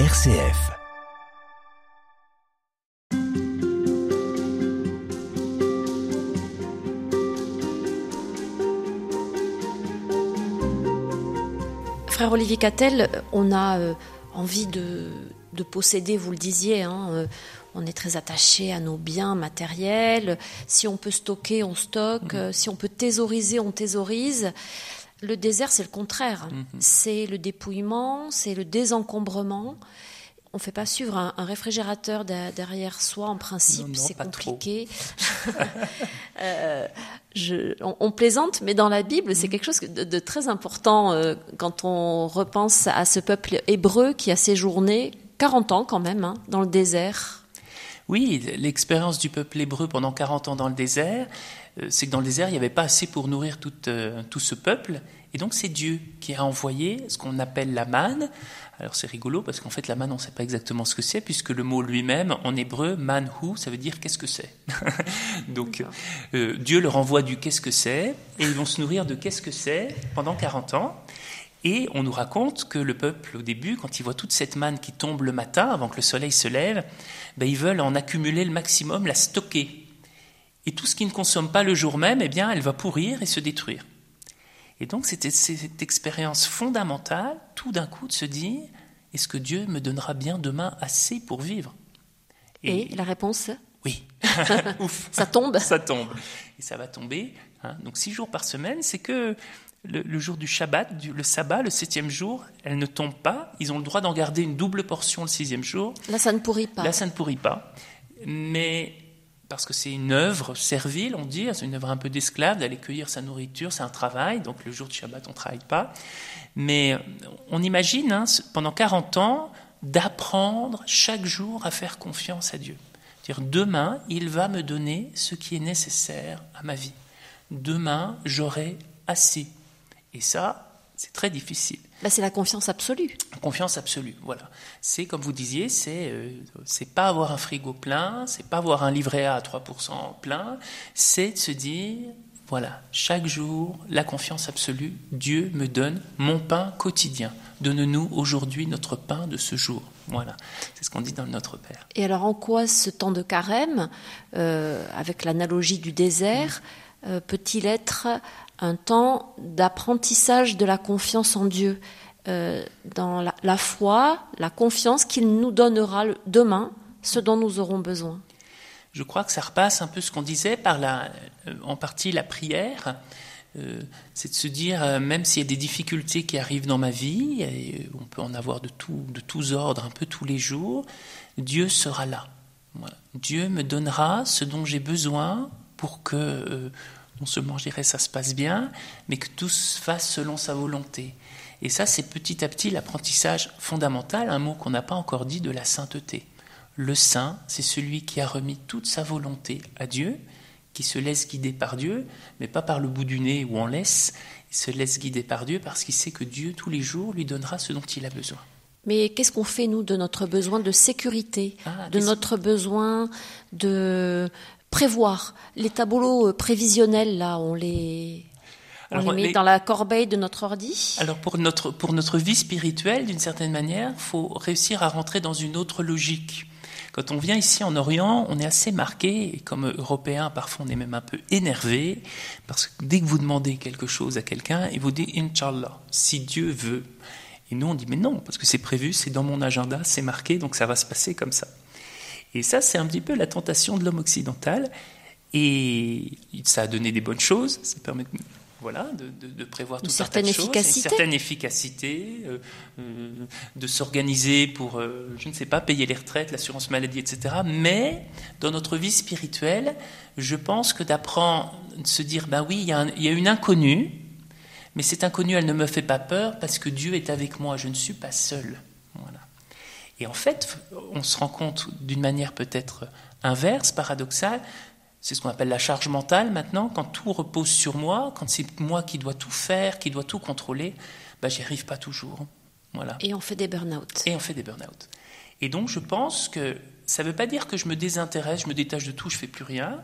RCF. Frère Olivier Cattel, on a euh, envie de, de posséder, vous le disiez, hein, euh, on est très attaché à nos biens matériels. Si on peut stocker, on stocke. Euh, Si on peut thésauriser, on thésaurise. Le désert, c'est le contraire. C'est le dépouillement, c'est le désencombrement. On ne fait pas suivre un, un réfrigérateur de- derrière soi, en principe, c'est compliqué. Euh, je- on, on plaisante, mais dans la Bible, c'est quelque chose de, de très important euh, quand on repense à ce peuple hébreu qui a séjourné 40 ans quand même hein, dans le désert. Oui, l'expérience du peuple hébreu pendant 40 ans dans le désert, c'est que dans le désert, il n'y avait pas assez pour nourrir tout, euh, tout ce peuple. Et donc, c'est Dieu qui a envoyé ce qu'on appelle la manne. Alors, c'est rigolo parce qu'en fait, la manne, on ne sait pas exactement ce que c'est, puisque le mot lui-même, en hébreu, manhu, ça veut dire qu'est-ce que c'est. donc, euh, Dieu leur envoie du qu'est-ce que c'est, et ils vont se nourrir de qu'est-ce que c'est pendant 40 ans. Et on nous raconte que le peuple, au début, quand il voit toute cette manne qui tombe le matin, avant que le soleil se lève, ben, ils veulent en accumuler le maximum, la stocker. Et tout ce qui ne consomme pas le jour même, eh bien, elle va pourrir et se détruire. Et donc, c'était cette expérience fondamentale, tout d'un coup, de se dire est-ce que Dieu me donnera bien demain assez pour vivre? Et, la réponse, oui, ouf, ça tombe. ça tombe. Et ça va tomber. hein. Donc, six jours par semaine, c'est que le, le jour du Shabbat, du- le sabbat, le septième jour, elle ne tombe pas. Ils ont le droit d'en garder une double portion le sixième jour. Là, ça ne pourrit pas. Là, ça ne pourrit pas. Mais parce que c'est une œuvre servile, on dit, c'est une œuvre un peu d'esclave, d'aller cueillir sa nourriture, c'est un travail, donc le jour de Shabbat, on ne travaille pas. Mais on imagine, hein, pendant 40 ans, d'apprendre chaque jour à faire confiance à Dieu. Dire demain, il va me donner ce qui est nécessaire à ma vie. Demain, j'aurai assez. Et ça, c'est très difficile. Là, c'est la confiance absolue. Confiance absolue, voilà. C'est comme vous disiez, c'est euh, c'est pas avoir un frigo plein, c'est pas avoir un livret A à 3% plein, c'est de se dire voilà, chaque jour, la confiance absolue, Dieu me donne mon pain quotidien. Donne-nous aujourd'hui notre pain de ce jour. Voilà, c'est ce qu'on dit dans Notre Père. Et alors, en quoi ce temps de carême, euh, avec l'analogie du désert, peut-il être un temps d'apprentissage de la confiance en Dieu, euh, dans la, foi, la confiance qu'il nous donnera demain, ce dont nous aurons besoin? Je crois que ça repasse un peu ce qu'on disait par la, euh, en partie la prière. Euh, c'est de se dire, euh, même s'il y a des difficultés qui arrivent dans ma vie, et euh, on peut en avoir de, tout, de tous ordres un peu tous les jours, Dieu sera là. Dieu me donnera ce dont j'ai besoin pour que euh, non seulement je dirais ça se passe bien, mais que tout se fasse selon sa volonté. Et ça, c'est petit à petit l'apprentissage fondamental, un mot qu'on n'a pas encore dit, de la sainteté. Le saint, c'est celui qui a remis toute sa volonté à Dieu, qui se laisse guider par Dieu, mais pas par le bout du nez où on laisse, il se laisse guider par Dieu parce qu'il sait que Dieu, tous les jours, lui donnera ce dont il a besoin. Mais qu'est-ce qu'on fait, nous, de notre besoin de sécurité, Ah, de notre besoin de prévoir Les tableaux euh, prévisionnels, là, on les, on Alors, les met les- dans la corbeille de notre ordi Alors pour notre, pour notre vie spirituelle, d'une certaine manière, il faut réussir à rentrer dans une autre logique. Quand on vient ici en Orient, on est assez marqué, et comme Européens, parfois on est même un peu énervé, parce que dès que vous demandez quelque chose à quelqu'un, il vous dit Inch'Allah, si Dieu veut. Et nous on dit mais non, parce que c'est prévu, c'est dans mon agenda, c'est marqué, donc ça va se passer comme ça. Et ça, c'est un petit peu la tentation de l'homme occidental. Et ça a donné des bonnes choses. Ça permet de, voilà, de, de- de prévoir tout un tas certaine de choses. Une certaine efficacité, euh, euh, de s'organiser pour, euh, je ne sais pas, payer les retraites, l'assurance maladie, etc. Mais dans notre vie spirituelle, je pense que d'apprendre, de se dire, ben oui, il y, a un- il y a une inconnue, mais cette inconnue, elle ne me fait pas peur parce que Dieu est avec moi, je ne suis pas seul. Et en fait, on se rend compte d'une manière peut-être inverse, paradoxale, c'est ce qu'on appelle la charge mentale maintenant, quand tout repose sur moi, quand c'est moi qui dois tout faire, qui dois tout contrôler, ben, j'y arrive pas toujours. Voilà. et on fait des burn-out. Et on fait des burn-out. Et donc je pense que ça ne veut pas dire que je me désintéresse, je me détache de tout, je fais plus rien,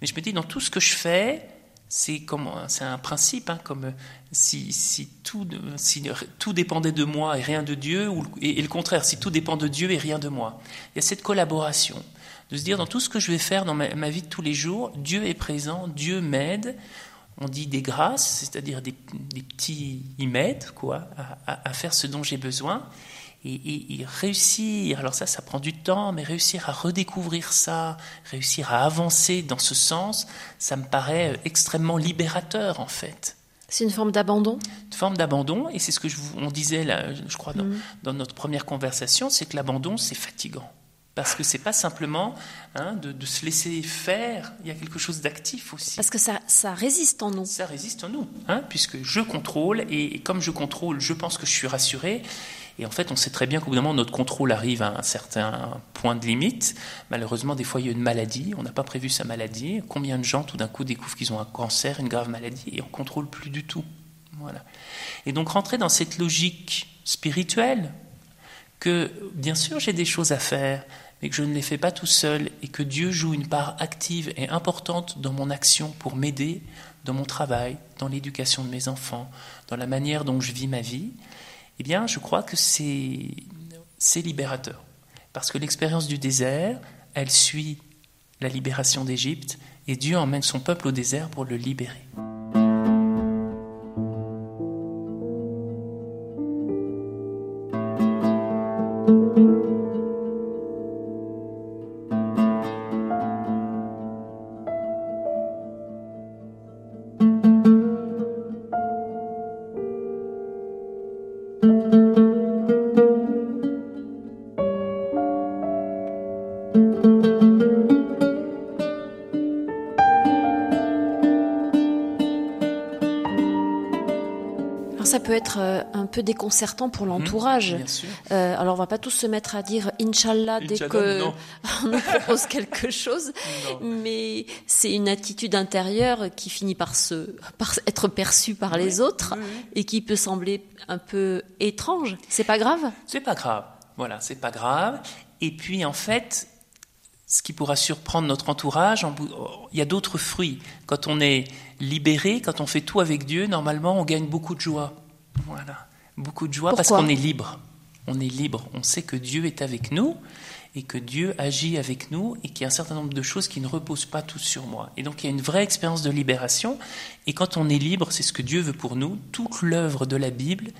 mais je me dis dans tout ce que je fais, c'est un principe, hein, comme si, si, tout, si tout dépendait de moi et rien de Dieu, ou, et, le contraire, si tout dépend de Dieu et rien de moi. Il y a cette collaboration, de se dire dans tout ce que je vais faire dans ma, vie de tous les jours, Dieu est présent, Dieu m'aide. On dit des grâces, c'est-à-dire des, des, petits, il m'aide quoi, à, à, faire ce dont j'ai besoin. Et, et, réussir, alors ça, ça prend du temps, mais réussir à redécouvrir ça, réussir à avancer dans ce sens, ça me paraît euh, extrêmement libérateur en fait. C'est une forme d'abandon? Une forme d'abandon, et c'est ce que je, on disait, là, je crois, dans, mm. dans notre première conversation, c'est que l'abandon, c'est fatigant. Parce que c'est pas simplement hein, de, de, se laisser faire, il y a quelque chose d'actif aussi. Parce que ça, ça résiste en nous. Ça résiste en nous, hein, puisque je contrôle, et, et comme je contrôle, je pense que je suis rassuré, et en fait, on sait très bien qu'au bout d'un moment, notre contrôle arrive à un certain point de limite. Malheureusement, des fois, il y a une maladie, on n'a pas prévu sa maladie. Combien de gens, tout d'un coup, découvrent qu'ils ont un cancer, une grave maladie, et on ne contrôle plus du tout. Voilà. Et donc, rentrer dans cette logique spirituelle, que bien sûr, j'ai des choses à faire, mais que je ne les fais pas tout seul, et que Dieu joue une part active et importante dans mon action pour m'aider dans mon travail, dans l'éducation de mes enfants, dans la manière dont je vis ma vie, eh bien, je crois que c'est libérateur. Parce que l'expérience du désert, elle suit la libération d'Égypte, et Dieu emmène son peuple au désert pour le libérer. Euh, un peu déconcertant pour l'entourage. Mmh, euh, alors on va pas tous se mettre à dire Inch'Allah dès qu'on nous propose quelque chose, mais c'est une attitude intérieure qui finit par, se, par être perçue par les autres et qui peut sembler un peu étrange. C'est pas grave? C'est pas grave. Voilà, c'est pas grave. Et puis en fait, ce qui pourra surprendre notre entourage, il y a d'autres fruits. Quand on est libéré, quand on fait tout avec Dieu, normalement, on gagne beaucoup de joie. Voilà. Beaucoup de joie parce qu'on est libre. On est libre. On sait que Dieu est avec nous et que Dieu agit avec nous et qu'il y a un certain nombre de choses qui ne reposent pas tous sur moi. Et donc il y a une vraie expérience de libération. Et quand on est libre, c'est ce que Dieu veut pour nous. Toute l'œuvre de la Bible,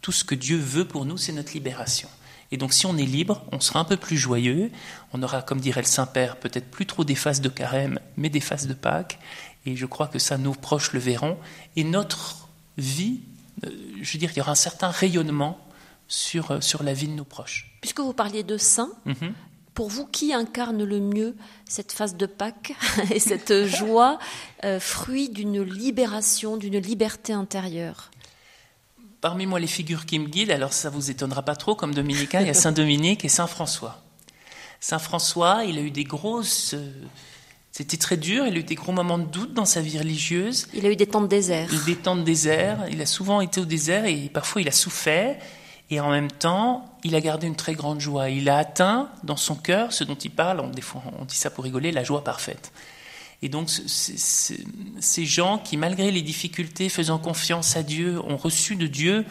tout ce que Dieu veut pour nous, c'est notre libération. Et donc si on est libre, on sera un peu plus joyeux. On aura, comme dirait le Saint-Père, peut-être plus trop des phases de carême, mais des phases de Pâques. Et je crois que ça, nos proches le verront. Et notre vie je veux dire, il y aura un certain rayonnement sur, euh, sur la vie de nos proches. Puisque vous parliez de saints, mhm. pour vous, qui incarne le mieux cette phase de Pâques et cette joie, euh, fruit d'une libération, d'une liberté intérieure? Parmi moi, les figures qui me guident, alors ça vous étonnera pas trop, comme dominicain, il y a Saint Dominique et Saint François. Saint François, il a eu des grosses c'était très dur, il a eu des gros moments de doute dans sa vie religieuse. Il a eu des temps de désert. Il a eu des temps de désert, il a souvent été au désert et parfois il a souffert. Et en même temps, il a gardé une très grande joie. Il a atteint dans son cœur ce dont il parle, on, des fois on dit ça pour rigoler, la joie parfaite. Et donc ces gens qui, malgré les difficultés, faisant confiance à Dieu, ont reçu de Dieu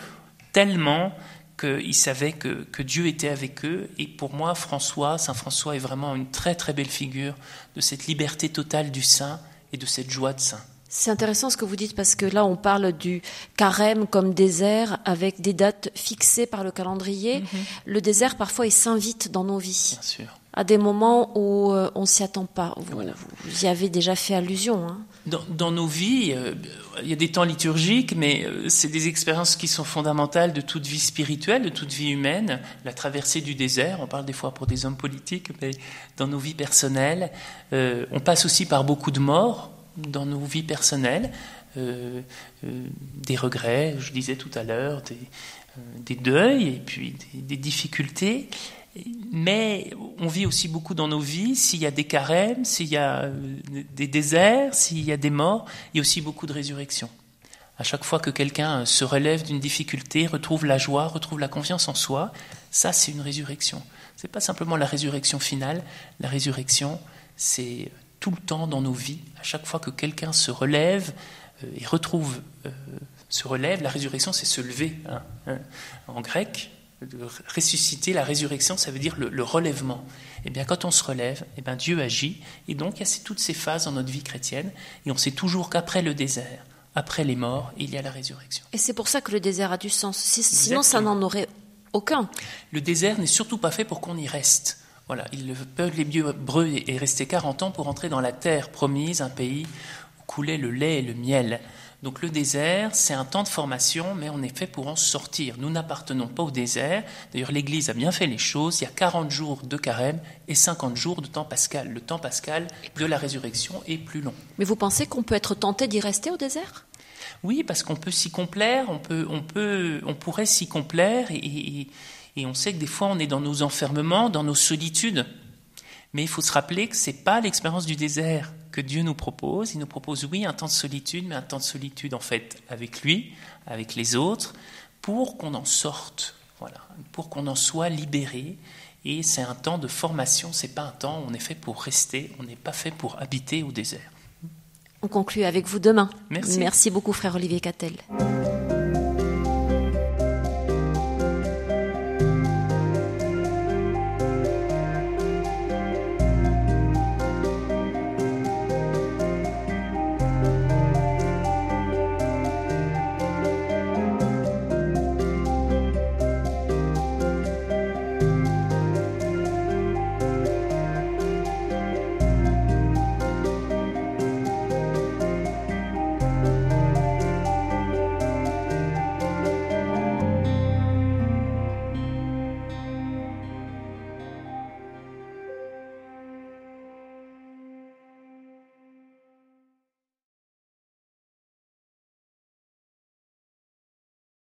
tellement qu'ils savaient que, que, Dieu était avec eux. Et pour moi, François, Saint François est vraiment une très très belle figure de cette liberté totale du saint et de cette joie de saint. C'est intéressant ce que vous dites parce que là on parle du carême comme désert avec des dates fixées par le calendrier. Mhm. Le désert parfois il s'invite dans nos vies. Bien sûr. À des moments où euh, on s'y attend pas. Vous, y avez déjà fait allusion. Hein. Dans, nos vies, euh, il y a des temps liturgiques, mais euh, c'est des expériences qui sont fondamentales de toute vie spirituelle, de toute vie humaine. La traversée du désert, on parle des fois pour des hommes politiques, mais dans nos vies personnelles, on passe aussi par beaucoup de morts dans nos vies personnelles, des regrets, je disais tout à l'heure, des, des, deuils et puis des, difficultés. Mais on vit aussi beaucoup dans nos vies. S'il y a des carèmes, s'il y a des déserts, s'il y a des morts, il y a aussi beaucoup de résurrection. À chaque fois que quelqu'un se relève d'une difficulté, retrouve la joie, retrouve la confiance en soi, ça c'est une résurrection. C'est pas simplement la résurrection finale. La résurrection, c'est tout le temps dans nos vies, à chaque fois que quelqu'un se relève euh, et retrouve, euh, se relève, la résurrection c'est se lever hein, hein, en grec. De ressusciter, la résurrection, ça veut dire le, relèvement. Et eh bien, quand on se relève, et eh bien, Dieu agit. Et donc, il y a toutes ces phases dans notre vie chrétienne. Et on sait toujours qu'après le désert, après les morts, il y a la résurrection. Et c'est pour ça que le désert a du sens. Sinon, ça n'en aurait aucun. Le désert n'est surtout pas fait pour qu'on y reste. Voilà, le peuple hébreu est resté 40 ans pour entrer dans la terre promise, un pays où coulait le lait et le miel. Donc le désert, c'est un temps de formation, mais on est fait pour en sortir. Nous n'appartenons pas au désert. D'ailleurs, l'Église a bien fait les choses. Il y a 40 jours de carême et 50 jours de temps pascal. Le temps pascal de la résurrection est plus long. Mais vous pensez qu'on peut être tenté d'y rester au désert? Oui, parce qu'on peut s'y complaire, on, peut, on, peut, on pourrait s'y complaire et et on sait que des fois, on est dans nos enfermements, dans nos solitudes. Mais il faut se rappeler que ce n'est pas l'expérience du désert que Dieu nous propose. Il nous propose, oui, un temps de solitude, mais un temps de solitude, en fait, avec lui, avec les autres, pour qu'on en sorte, voilà, pour qu'on en soit libéré. Et c'est un temps de formation, c'est pas un temps où on est fait pour rester, on n'est pas fait pour habiter au désert. On conclut avec vous demain. Merci. Merci beaucoup, frère Olivier Cattel.